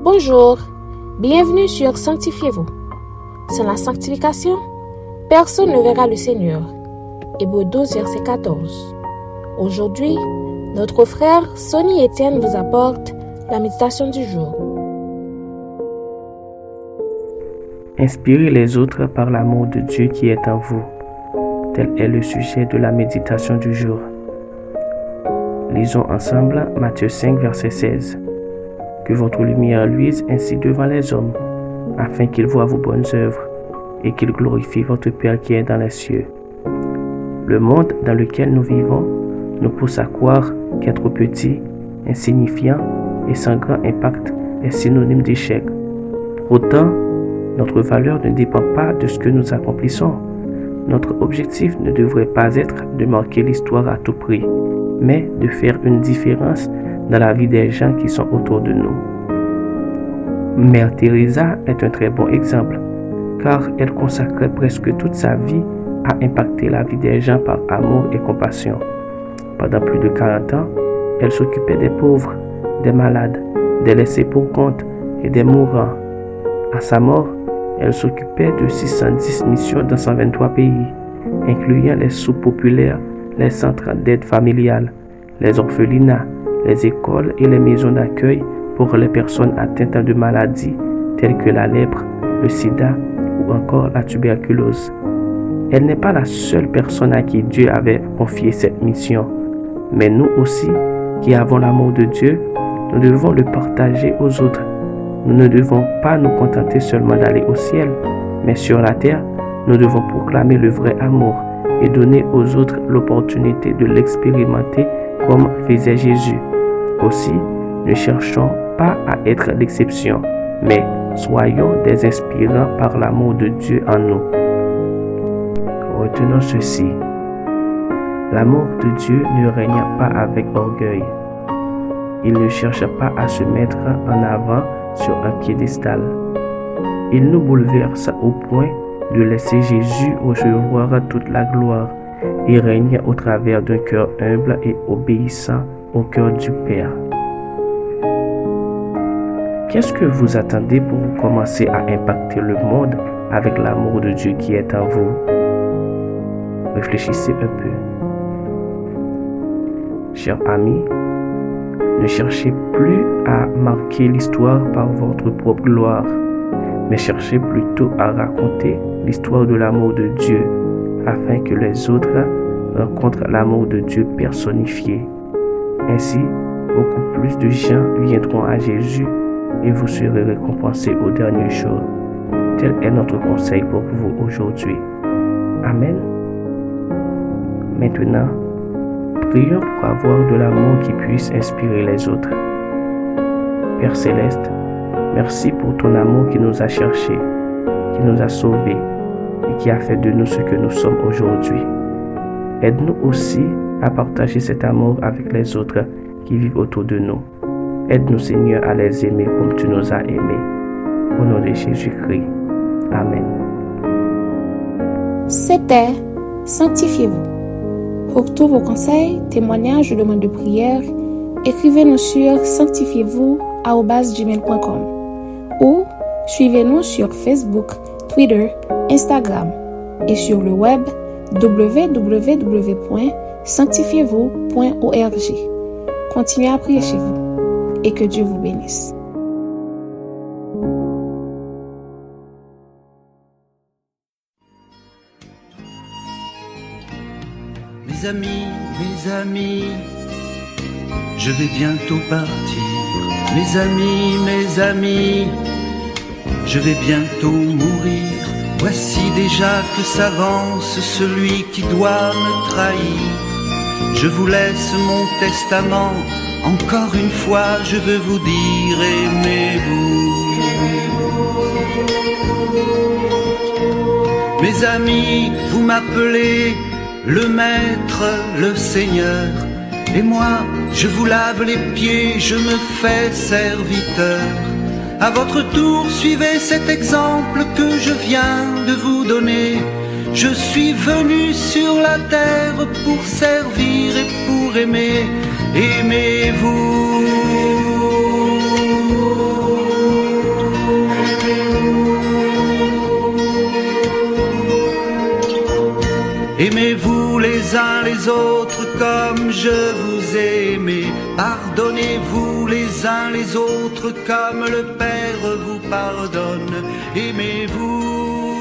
Bonjour, bienvenue sur Sanctifiez-vous. Sans la sanctification, personne ne verra le Seigneur. Hébreu 12, verset 14. Aujourd'hui, notre frère Sonny Etienne vous apporte la méditation du jour. Inspirez les autres par l'amour de Dieu qui est en vous. Tel est le sujet de la méditation du jour. Lisons ensemble Matthieu 5, verset 16. Que votre lumière luise ainsi devant les hommes, afin qu'ils voient vos bonnes œuvres et qu'ils glorifient votre Père qui est dans les cieux. Le monde dans lequel nous vivons nous pousse à croire qu'être petit, insignifiant et sans grand impact est synonyme d'échec. Pourtant, notre valeur ne dépend pas de ce que nous accomplissons. Notre objectif ne devrait pas être de marquer l'histoire à tout prix, mais de faire une différence dans la vie des gens qui sont autour de nous. Mère Teresa est un très bon exemple, car elle consacrait presque toute sa vie à impacter la vie des gens par amour et compassion. Pendant plus de 40 ans, elle s'occupait des pauvres, des malades, des laissés pour compte et des mourants. À sa mort, elle s'occupait de 610 missions dans 123 pays, incluant les sous-populaires, les centres d'aide familiale, les orphelinats, les écoles et les maisons d'accueil pour les personnes atteintes de maladies telles que la lèpre, le sida ou encore la tuberculose. Elle n'est pas la seule personne à qui Dieu avait confié cette mission, mais nous aussi, qui avons l'amour de Dieu, nous devons le partager aux autres. Nous ne devons pas nous contenter seulement d'aller au ciel, mais sur la terre, nous devons proclamer le vrai amour et donner aux autres l'opportunité de l'expérimenter comme faisait Jésus. Aussi, ne cherchons pas à être l'exception, mais soyons des inspirants par l'amour de Dieu en nous. Retenons ceci. L'amour de Dieu ne règne pas avec orgueil. Il ne cherche pas à se mettre en avant sur un piédestal. Il nous bouleverse au point de laisser Jésus recevoir toute la gloire et règne au travers d'un cœur humble et obéissant au cœur du Père. Qu'est-ce que vous attendez pour commencer à impacter le monde avec l'amour de Dieu qui est en vous? Réfléchissez un peu. Chers amis, ne cherchez plus à marquer l'histoire par votre propre gloire, mais cherchez plutôt à raconter l'histoire de l'amour de Dieu afin que les autres rencontrent l'amour de Dieu personnifié. Ainsi, beaucoup plus de gens viendront à Jésus et vous serez récompensés au dernier jour. Tel est notre conseil pour vous aujourd'hui. Amen. Maintenant, prions pour avoir de l'amour qui puisse inspirer les autres. Père céleste, merci pour ton amour qui nous a cherchés, qui nous a sauvés qui a fait de nous ce que nous sommes aujourd'hui. Aide-nous aussi à partager cet amour avec les autres qui vivent autour de nous. Aide-nous Seigneur à les aimer comme tu nous as aimés. Au nom de Jésus-Christ. Amen. C'était Sanctifiez-vous. Pour tous vos conseils, témoignages ou demandes de prière, écrivez-nous sur sanctifiez-vous@gmail.com ou suivez-nous sur Facebook, Twitter, Instagram et sur le web www.sanctifiez-vous.org. Continuez à prier chez vous et que Dieu vous bénisse. Mes amis, mes amis, je vais bientôt partir. Mes amis, mes amis, je vais bientôt mourir. Voici déjà que s'avance celui qui doit me trahir. Je vous laisse mon testament. Encore une fois, je veux vous dire, aimez-vous. Mes amis, vous m'appelez le maître, le seigneur. Et moi, je vous lave les pieds, je me fais serviteur. À votre tour, suivez cet exemple que je viens de vous donner. Je suis venu sur la terre pour servir et pour aimer. Aimez-vous. Aimez-vous les uns les autres comme je vous ai. Pardonnez-vous les uns les autres comme le Père vous pardonne. Aimez-vous